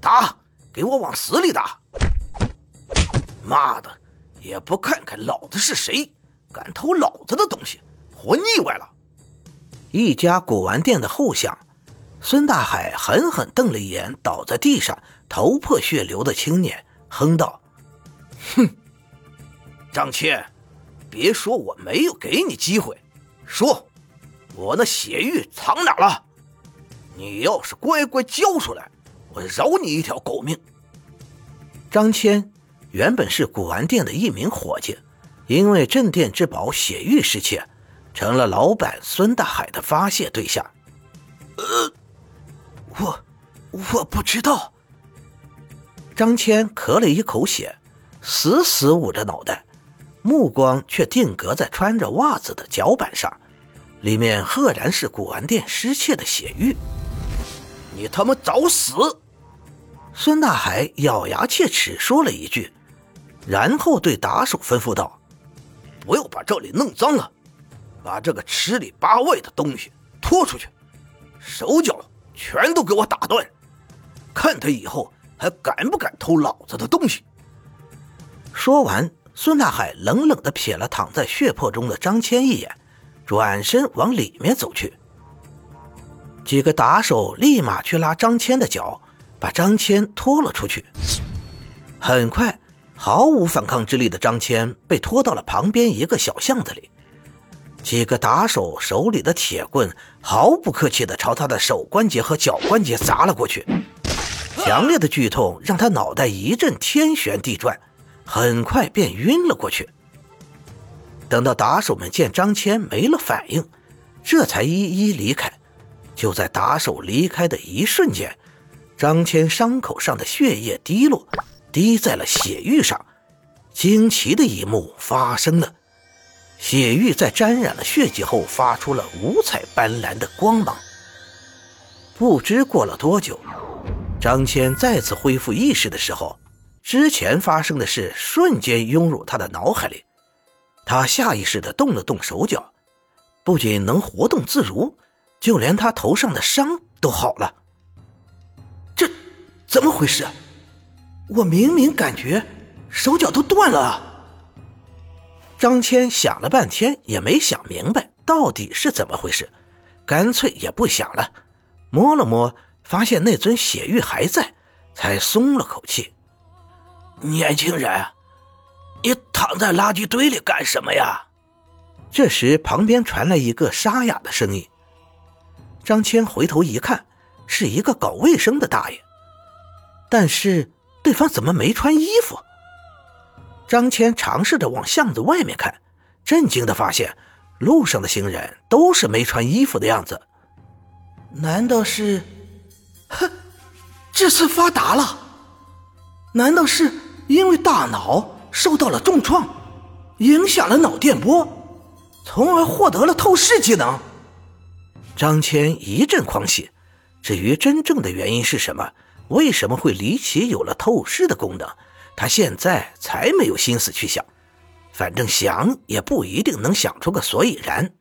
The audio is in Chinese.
打，给我往死里打！妈的，也不看看老子是谁，敢偷老子的东西，活腻歪了！一家古玩店的后巷，孙大海狠狠瞪了一眼倒在地上、头破血流的青年，哼道：“哼，张谦，别说我没有给你机会，说，我那血玉藏哪了？你要是乖乖交出来，我饶你一条狗命。”张谦原本是古玩店的一名伙计，因为镇店之宝血玉失窃。成了老板孙大海的发泄对象。呃，我我不知道。张谦咳了一口血，死死捂着脑袋，目光却定格在穿着袜子的脚板上，里面赫然是古玩店失窃的血玉。你他妈找死！孙大海咬牙切齿说了一句，然后对打手吩咐道：“不要把这里弄脏了。”把这个吃里扒外的东西拖出去，手脚全都给我打断，看他以后还敢不敢偷老子的东西。说完，孙大海冷冷地瞥了躺在血泊中的张谦一眼，转身往里面走去。几个打手立马去拉张谦的脚，把张谦拖了出去。很快，毫无反抗之力的张谦被拖到了旁边一个小巷子里。几个打手手里的铁棍毫不客气地朝他的手关节和脚关节砸了过去，强烈的剧痛让他脑袋一阵天旋地转，很快便晕了过去。等到打手们见张谦没了反应，这才一一离开。就在打手离开的一瞬间，张谦伤口上的血液滴落，滴在了血玉上，惊奇的一幕发生了。血玉在沾染了血迹后，发出了五彩斑斓的光芒。不知过了多久，张谦再次恢复意识的时候，之前发生的事瞬间涌入他的脑海里。他下意识地动了动手脚，不仅能活动自如，就连他头上的伤都好了。怎么回事？我明明感觉手脚都断了。张谦想了半天也没想明白到底是怎么回事，干脆也不想了，摸了摸，发现那尊血玉还在，才松了口气。年轻人，你躺在垃圾堆里干什么呀？这时旁边传来一个沙哑的声音。张谦回头一看，是一个搞卫生的大爷，但是对方怎么没穿衣服？张谦尝试着往巷子外面看，震惊的发现，路上的行人都是没穿衣服的样子。难道是？哼，这次发达了！难道是因为大脑受到了重创，影响了脑电波，从而获得了透视技能？张谦一阵狂喜。至于真正的原因是什么，为什么会离奇有了透视的功能？他现在才没有心思去想，反正想也不一定能想出个所以然。